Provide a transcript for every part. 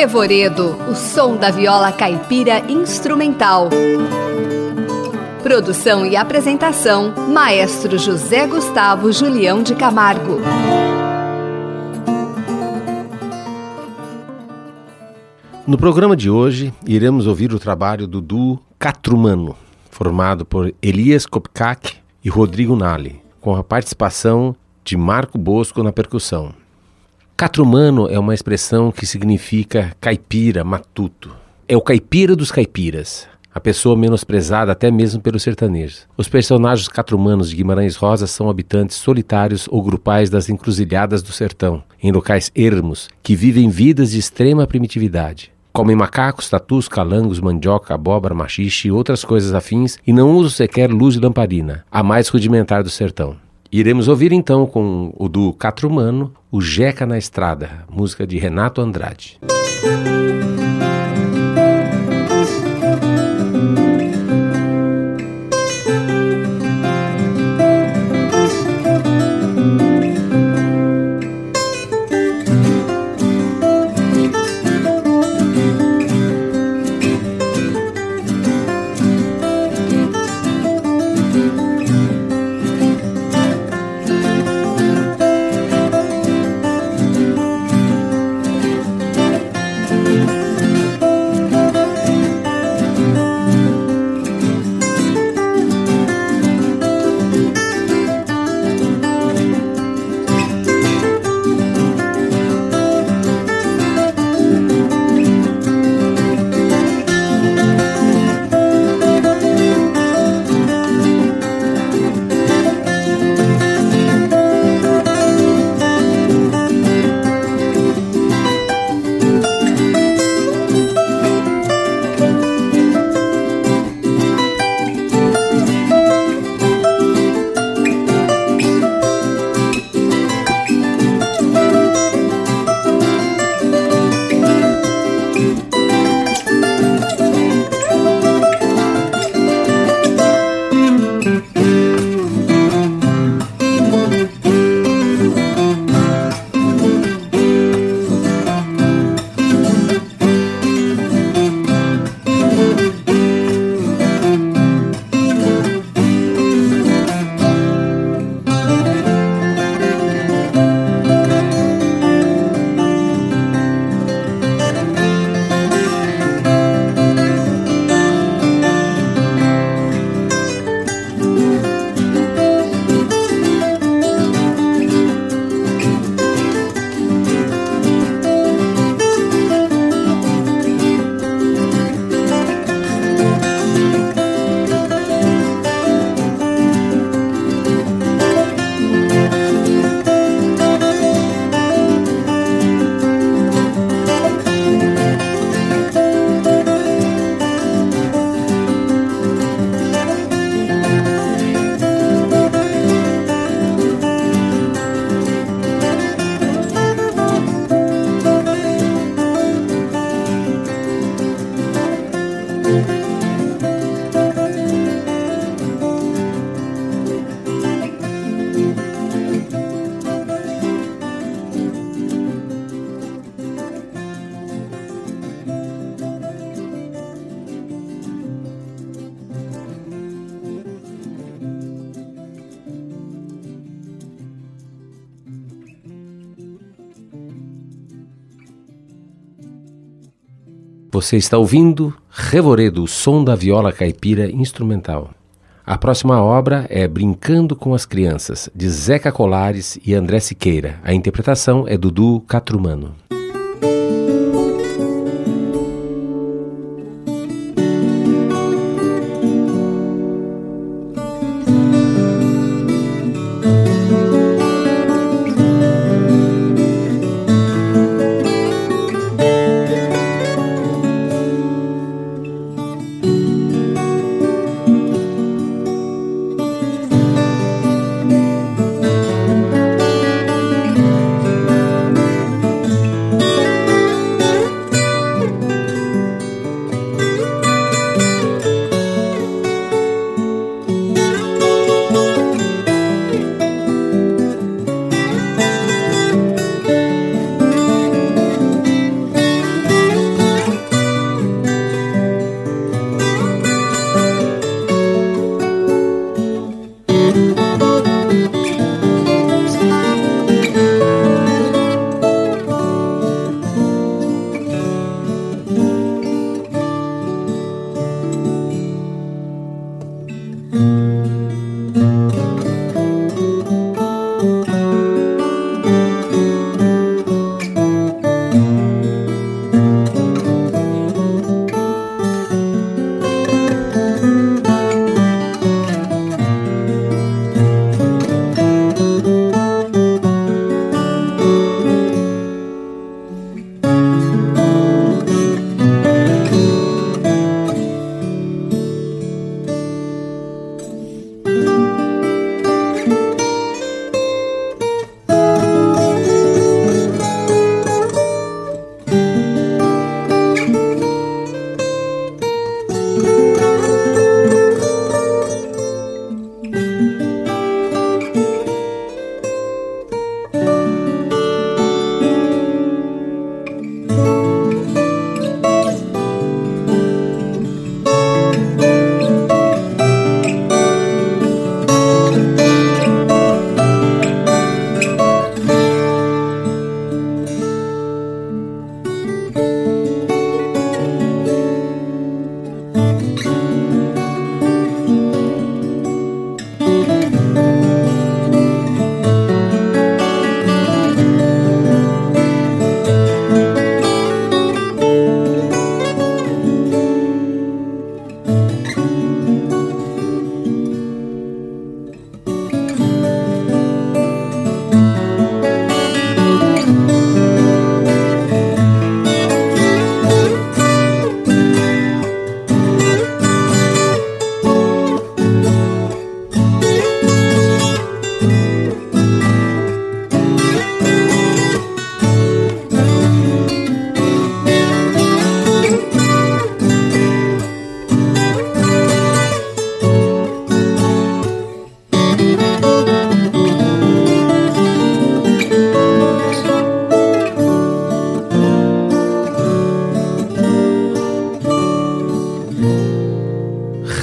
Revoredo, o som da viola caipira instrumental. Produção e apresentação: Maestro José Gustavo Julião de Camargo. No programa de hoje, iremos ouvir o trabalho do duo Catrumano, formado por Elias Kopkak e Rodrigo Nali, com a participação de Marco Bosco na percussão. Catrumano é uma expressão que significa caipira, matuto. É o caipira dos caipiras, a pessoa menosprezada até mesmo pelos sertanejos. Os personagens catrumanos de Guimarães Rosa são habitantes solitários ou grupais das encruzilhadas do sertão, em locais ermos, que vivem vidas de extrema primitividade. Comem macacos, tatus, calangos, mandioca, abóbora, machixe e outras coisas afins e não usam sequer luz de lamparina, a mais rudimentar do sertão. Iremos ouvir então com o do Catrumano, o Jeca na Estrada, música de Renato Andrade. Você está ouvindo Revoredo, o som da viola caipira instrumental. A próxima obra é Brincando com as Crianças, de Zeca Colares e André Siqueira. A interpretação é Dudu Catrumano.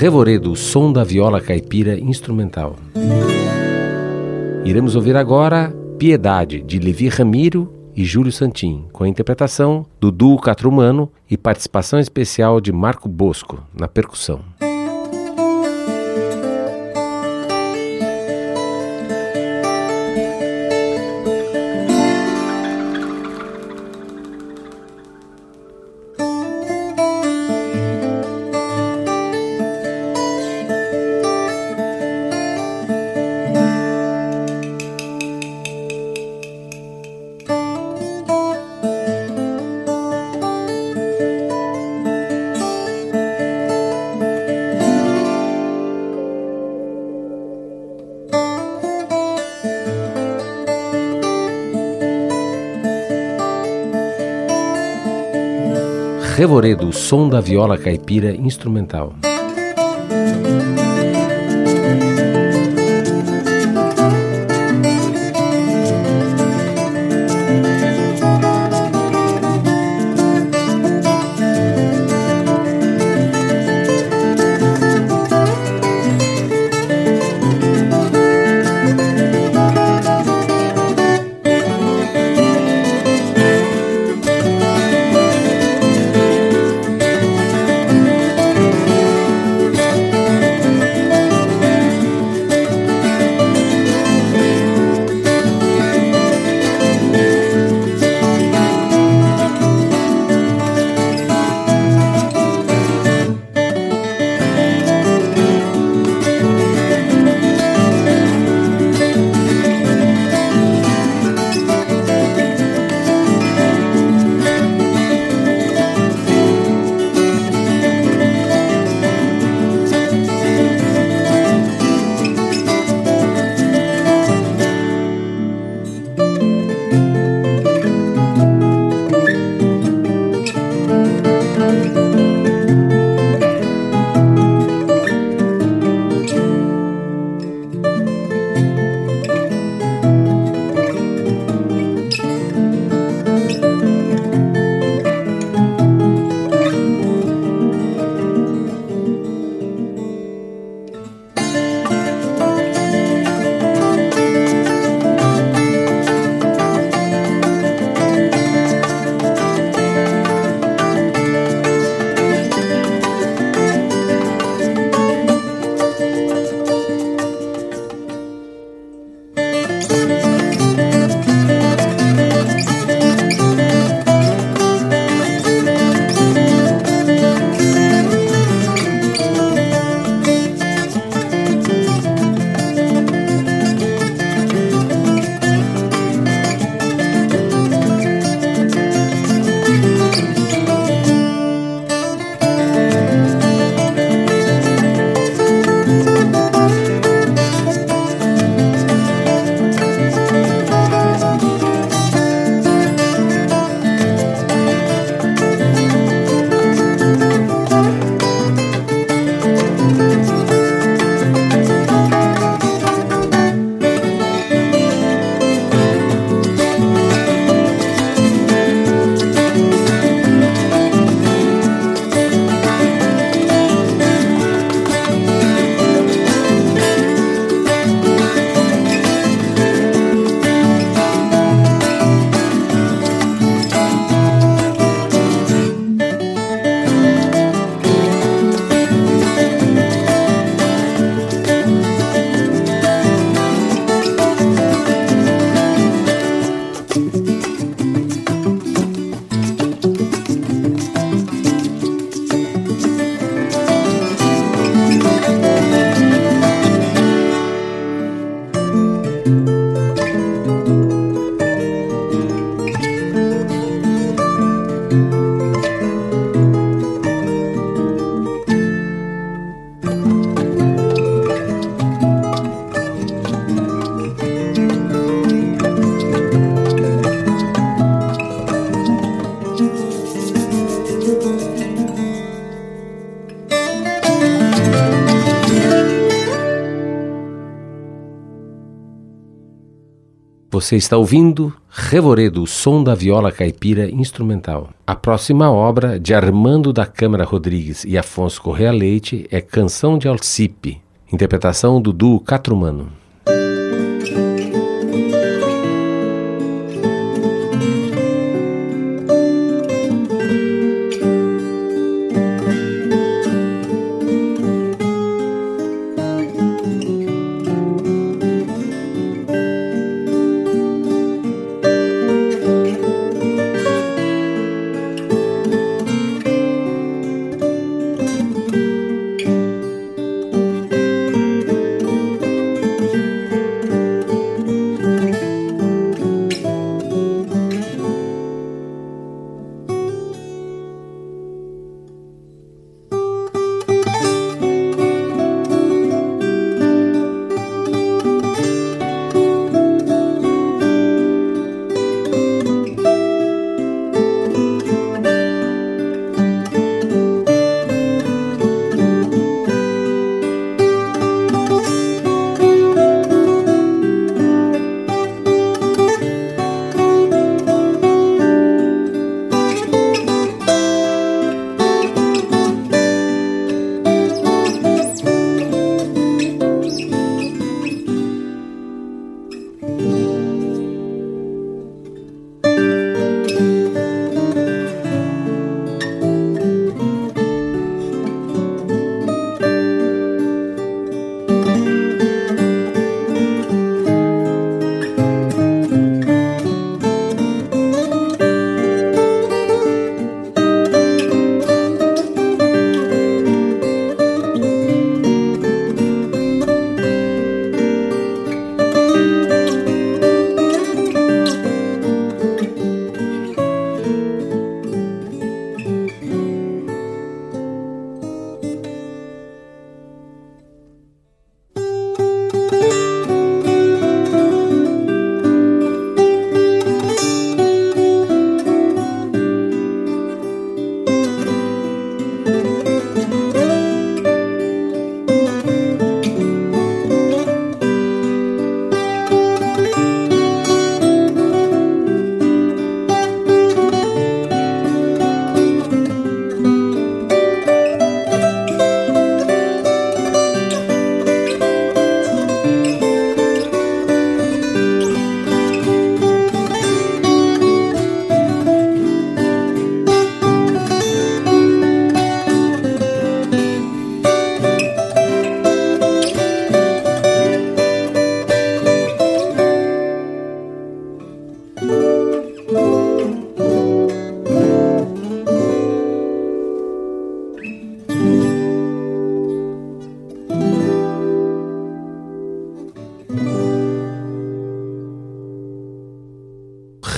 Revoredo, som da viola caipira instrumental. Iremos ouvir agora Piedade, de Levi Ramiro e Júlio Santin, com a interpretação do duo Catrumano e participação especial de Marco Bosco na percussão. Revoredo, som da viola caipira instrumental. Você está ouvindo Revoredo, som da viola caipira instrumental. A próxima obra, de Armando da Câmara Rodrigues e Afonso Correa Leite, é Canção de Alcipe, interpretação do duo Catrumano.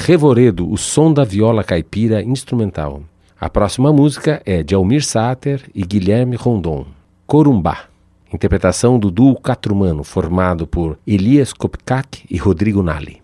Revoredo, o som da viola caipira instrumental. A próxima música é de Almir Sater e Guilherme Rondon, Corumbá. Interpretação do duo Catrumano, formado por Elias Kopkak e Rodrigo Nali.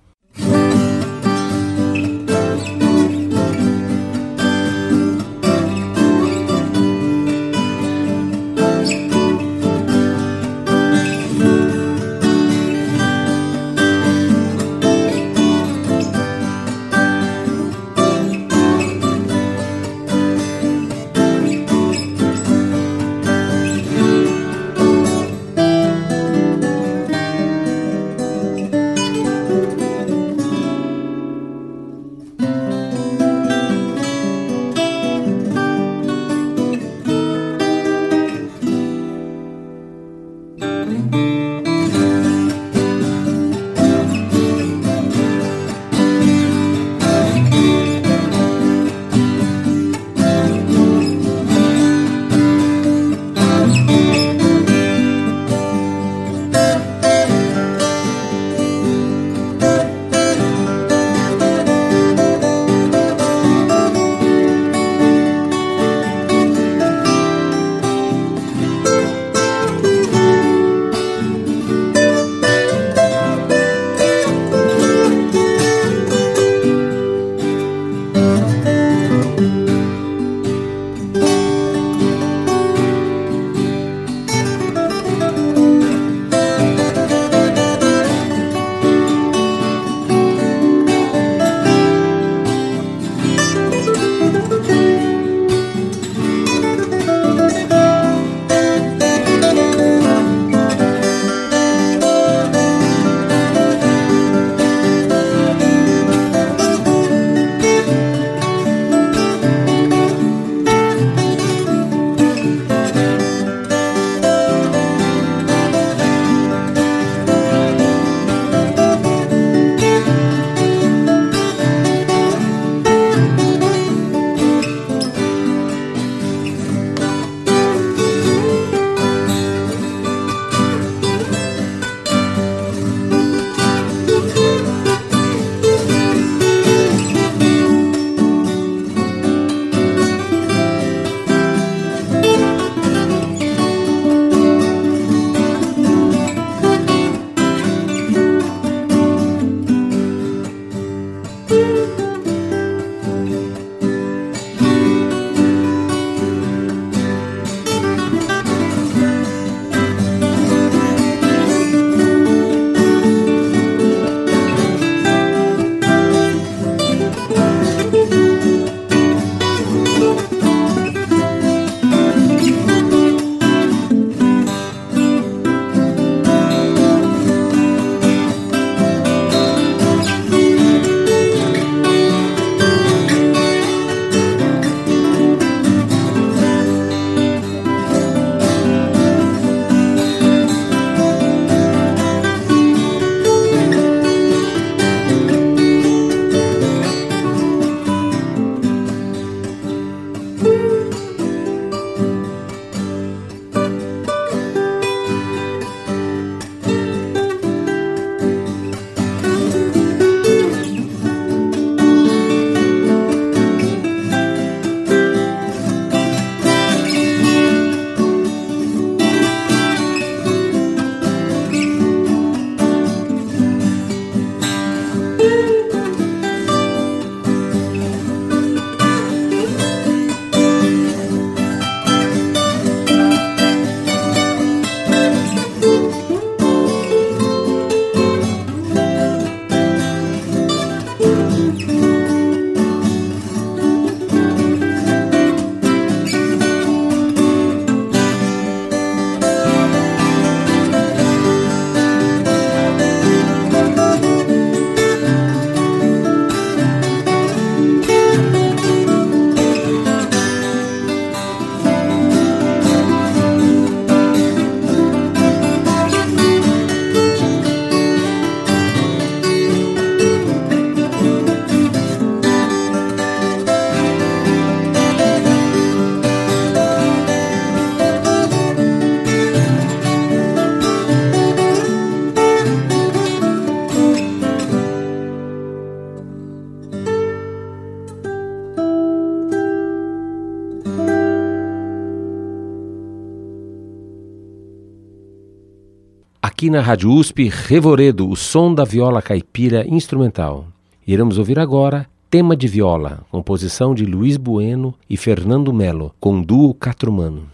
Aqui na Rádio USP, Revoredo, o som da viola caipira instrumental. Iremos ouvir agora Tema de Viola, composição de Luiz Bueno e Fernando Melo, com duo Catrumano.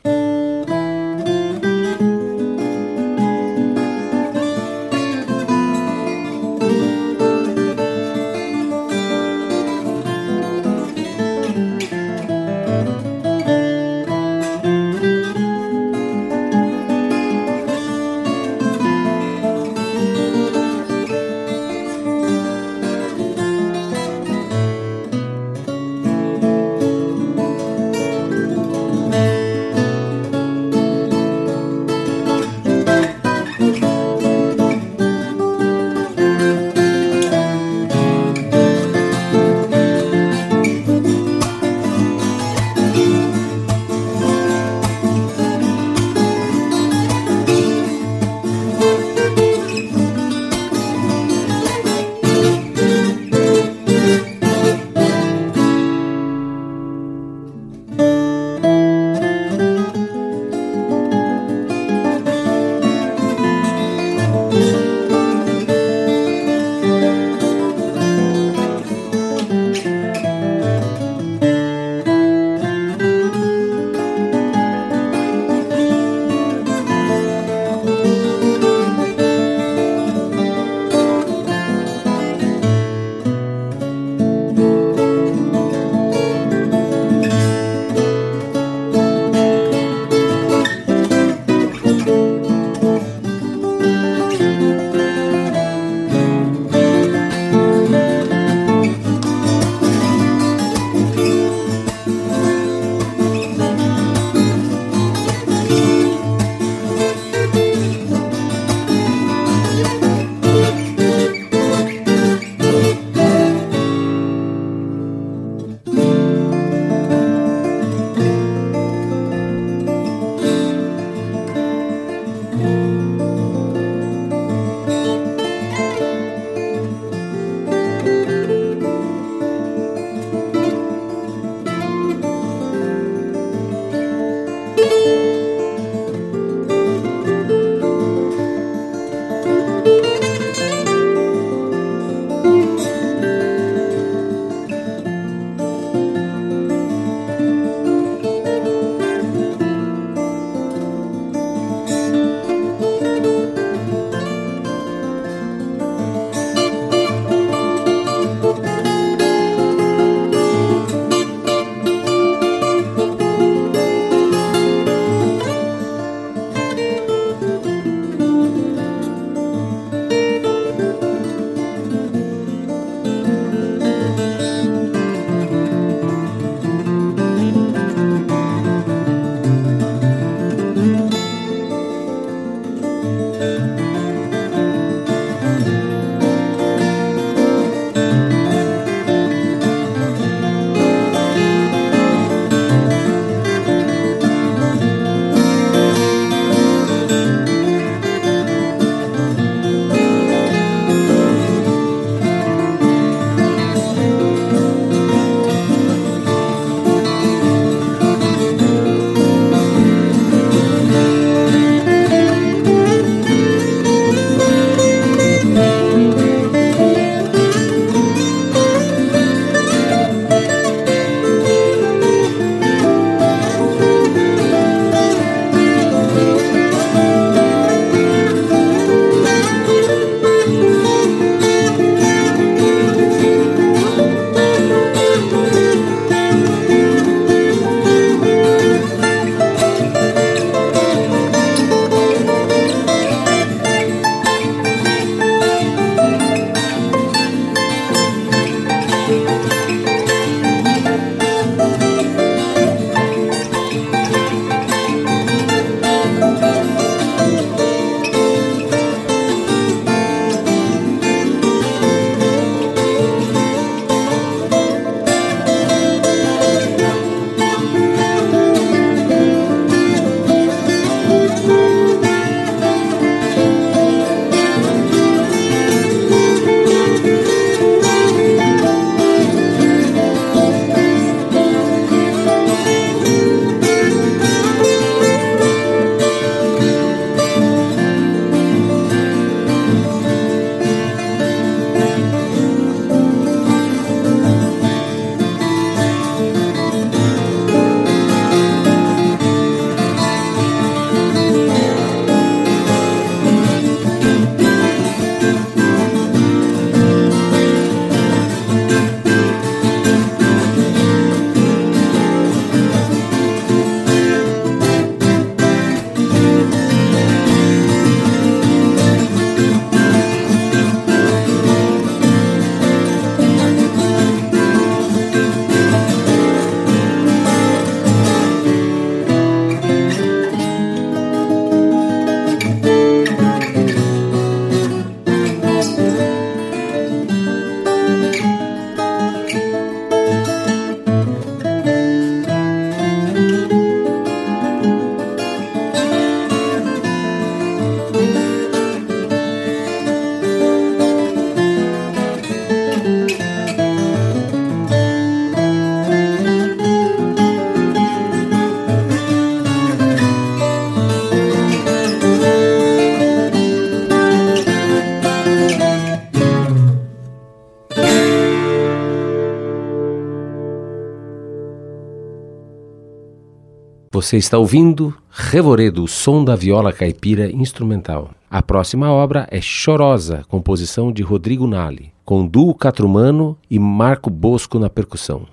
Você está ouvindo Revoredo, som da viola caipira instrumental. A próxima obra é Chorosa, composição de Rodrigo Nali, com duo Catrumano e Marco Bosco na percussão.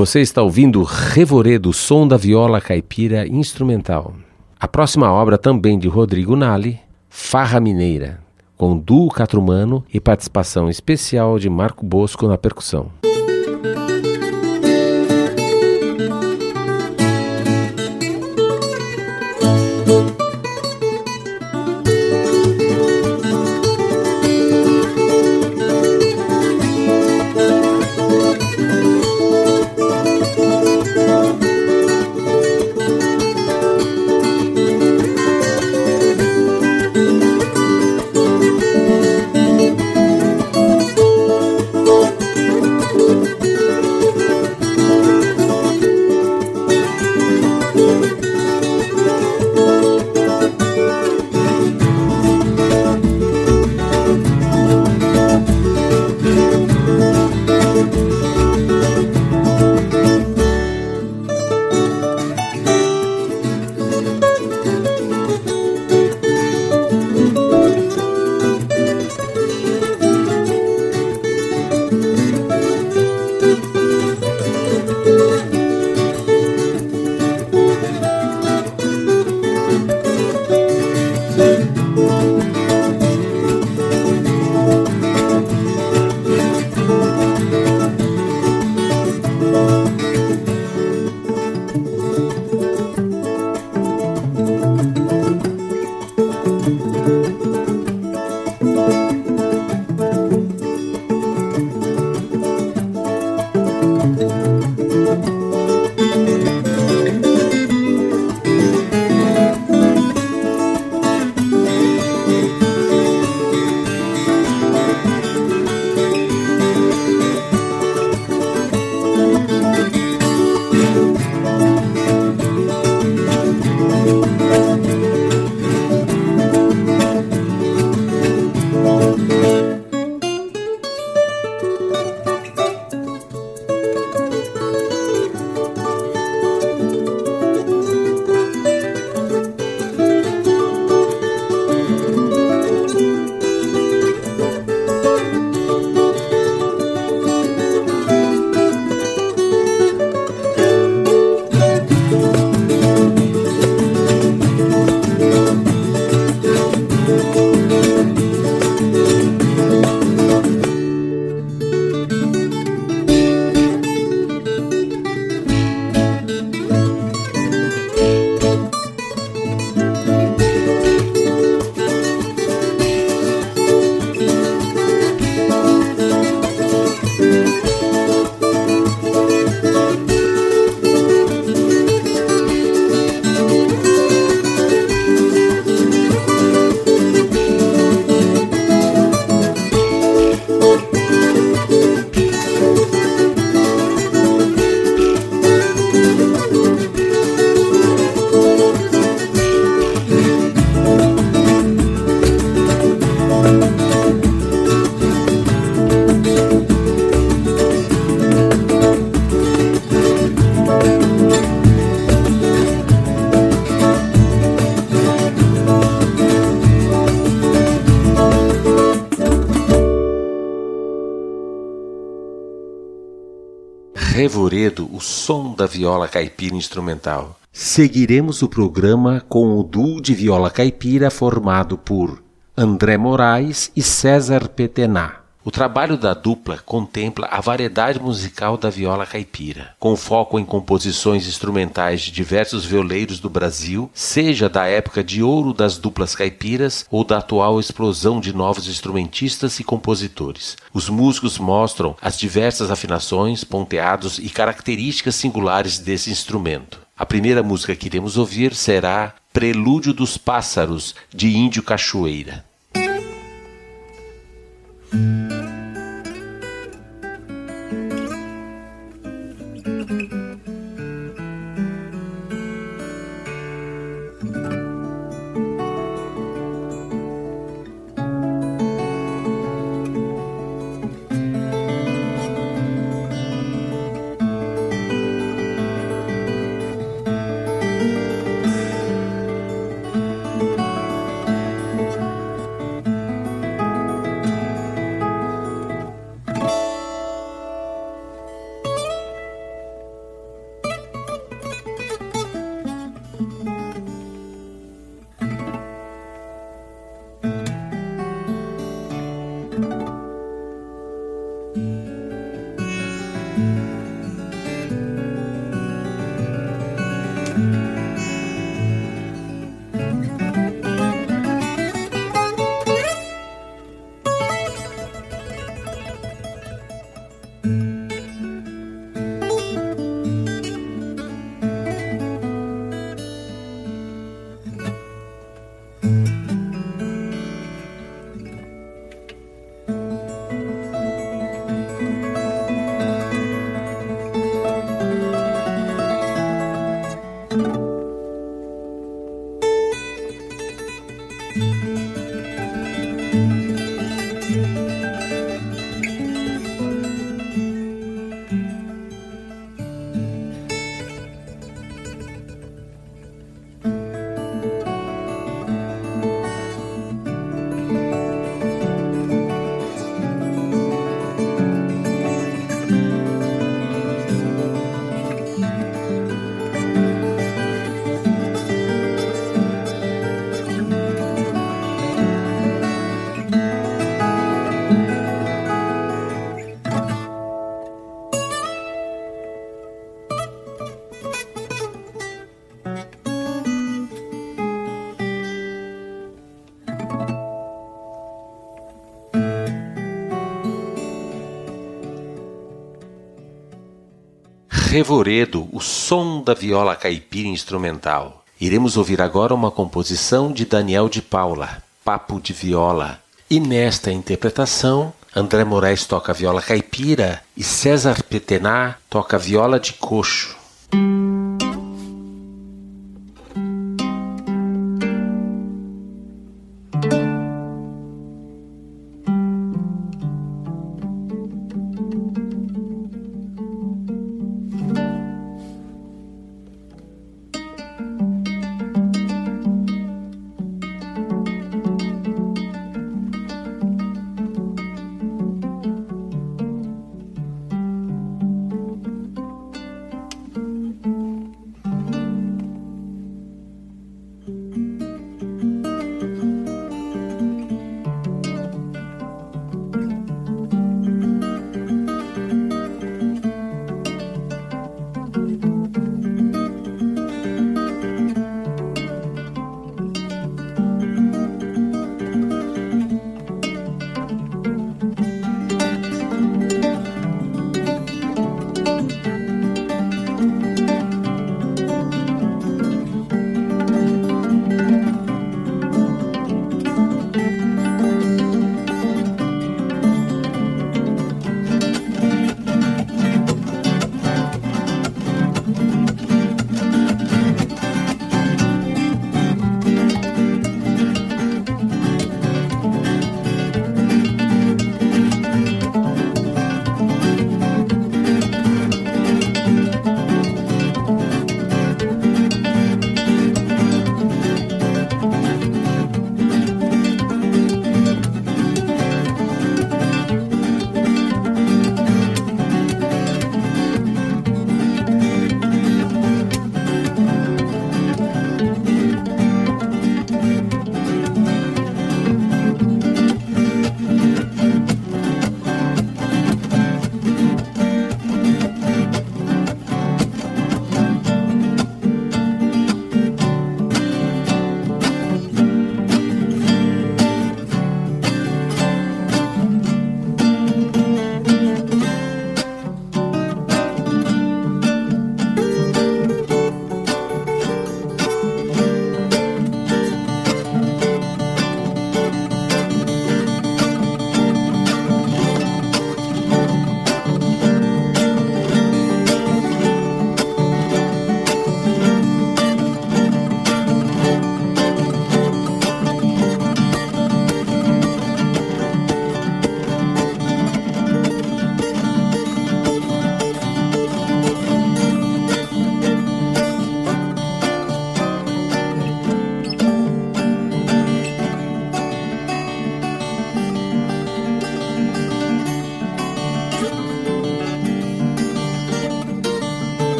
Você está ouvindo Revoredo, som da viola caipira instrumental. A próxima obra também de Rodrigo Nali, Farra Mineira, com duo catrumano e participação especial de Marco Bosco na percussão. Da viola caipira instrumental. Seguiremos o programa com o duo de viola caipira formado por André Moraes e César Petená. O trabalho da dupla contempla a variedade musical da viola caipira, com foco em composições instrumentais de diversos violeiros do Brasil, seja da época de ouro das duplas caipiras ou da atual explosão de novos instrumentistas e compositores. Os músicos mostram as diversas afinações, ponteados e características singulares desse instrumento. A primeira música que iremos ouvir será Prelúdio dos Pássaros, de Índio Cachoeira. Thank you. Revoredo, o som da viola caipira instrumental. Iremos ouvir agora uma composição de Daniel de Paula, Papo de Viola. E nesta interpretação, André Moraes toca viola caipira e César Petená toca viola de coxo.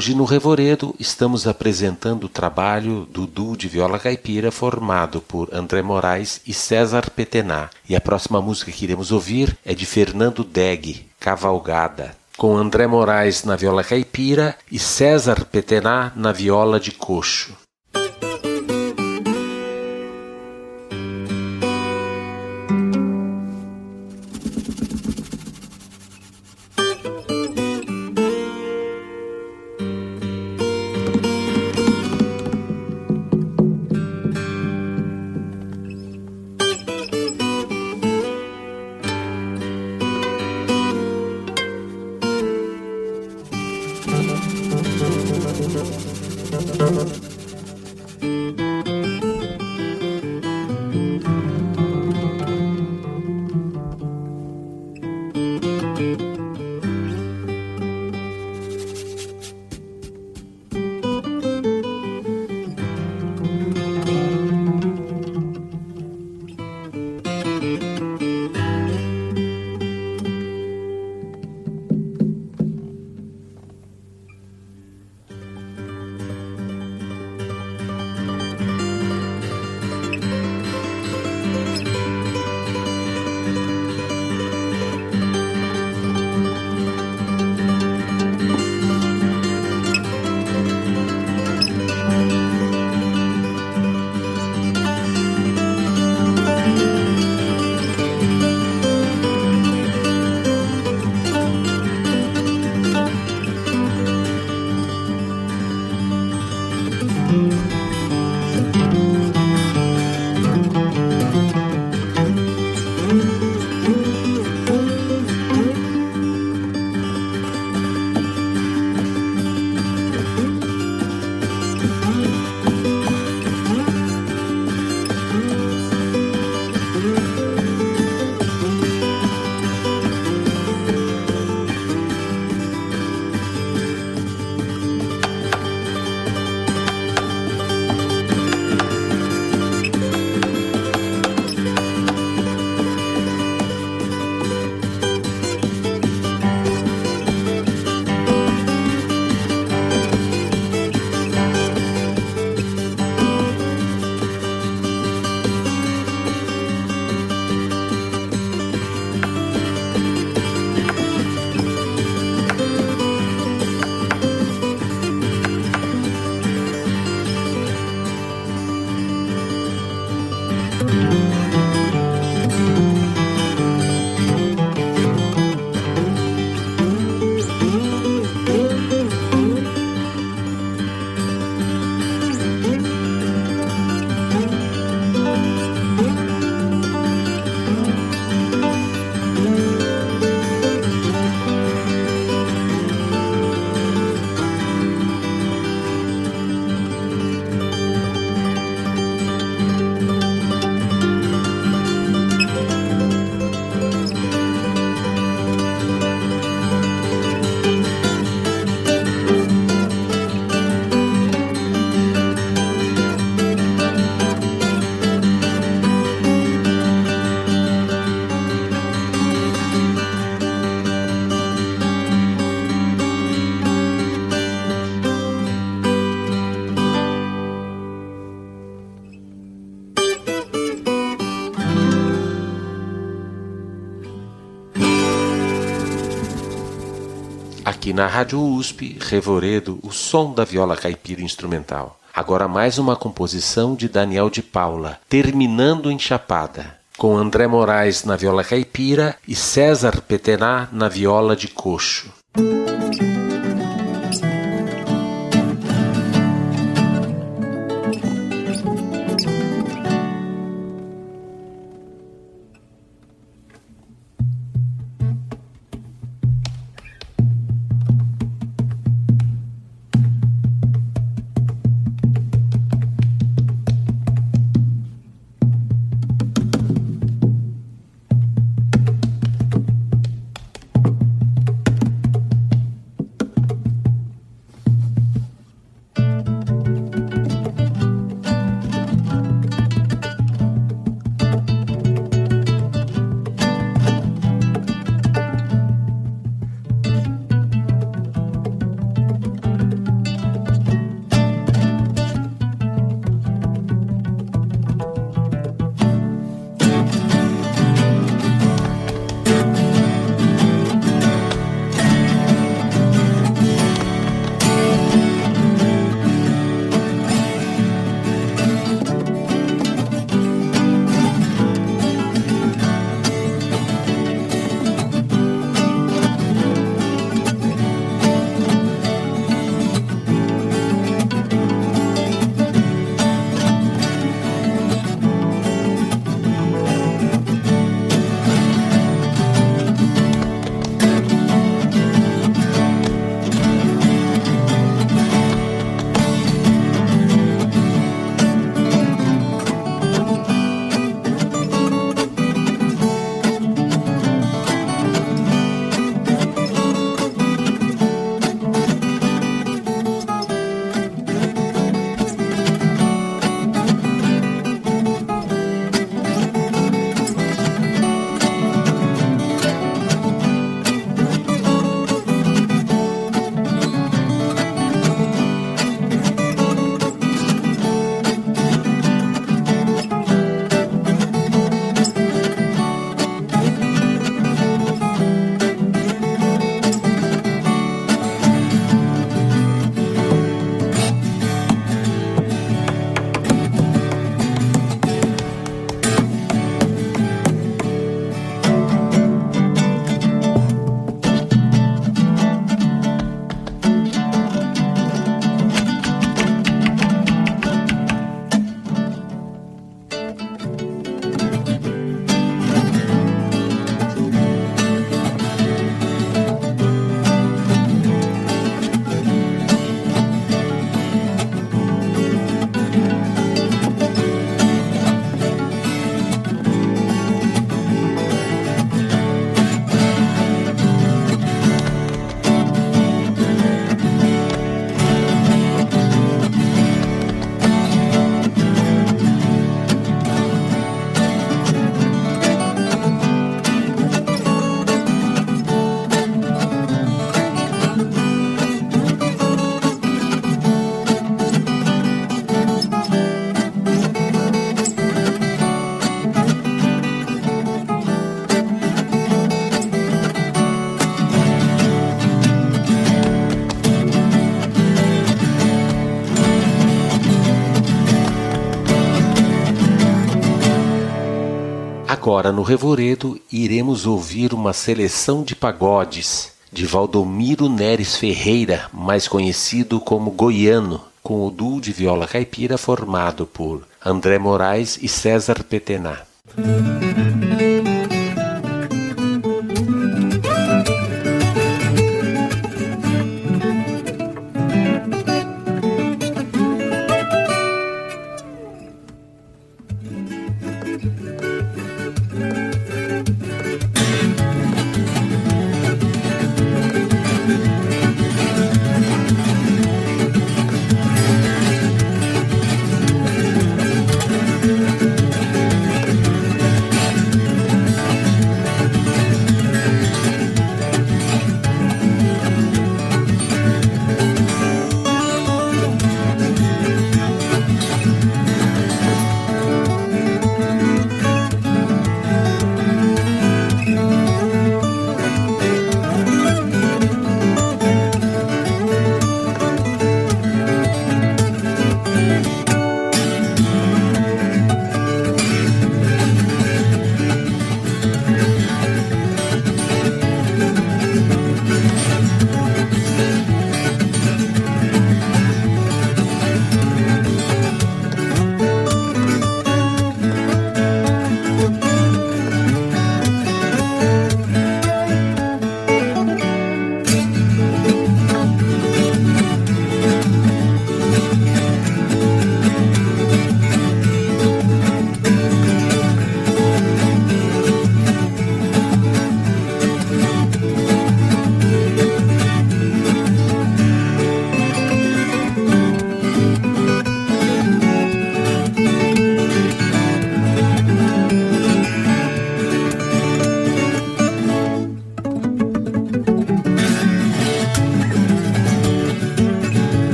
Hoje no Revoredo estamos apresentando o trabalho do duo de viola caipira formado por André Moraes e César Petená. E a próxima música que iremos ouvir é de Fernando Deg, Cavalgada, com André Moraes na viola caipira e César Petená na viola de coxo. Na Rádio USP, Revoredo, o som da viola caipira instrumental. Agora mais uma composição de Daniel de Paula, Terminando em Chapada, com André Moraes na viola caipira e César Petená na viola de coxo. Agora no Revoredo iremos ouvir uma seleção de pagodes de Valdomiro Neres Ferreira, mais conhecido como Goiano, com o duo de viola caipira formado por André Moraes e César Petená.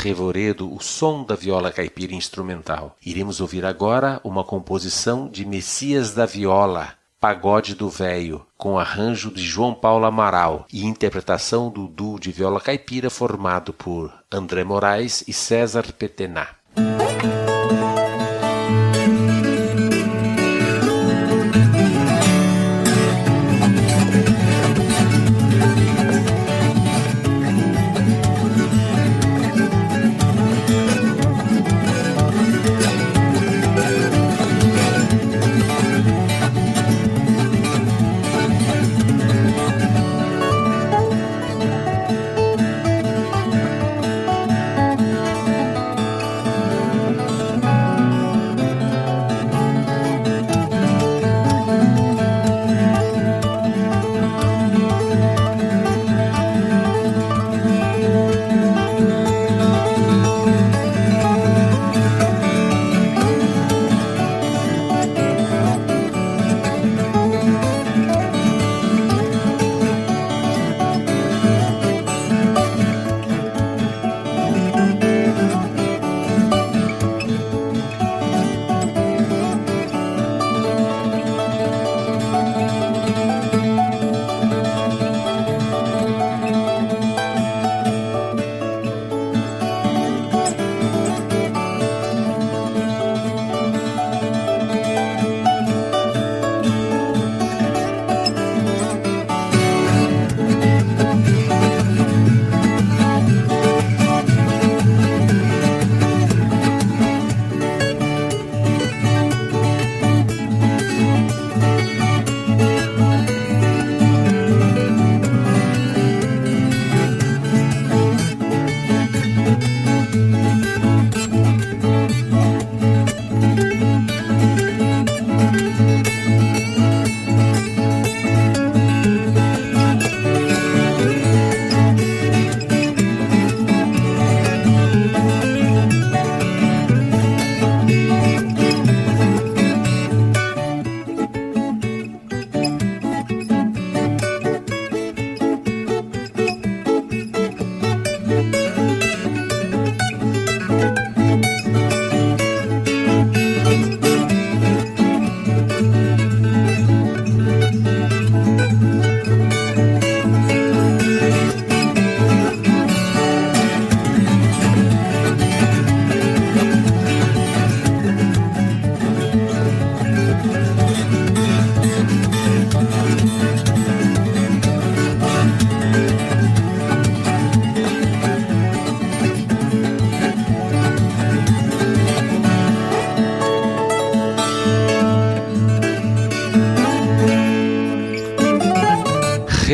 Revoredo, o som da viola caipira instrumental. Iremos ouvir agora uma composição de Messias da Viola, Pagode do Véio, com arranjo de João Paulo Amaral e interpretação do duo de viola caipira formado por André Moraes e César Petená.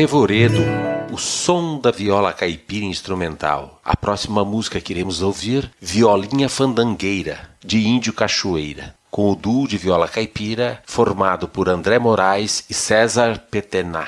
Revoredo, o som da viola caipira instrumental. A próxima música que iremos ouvir, Violinha Fandangueira, de Índio Cachoeira, com o duo de viola caipira formado por André Moraes e César Petená.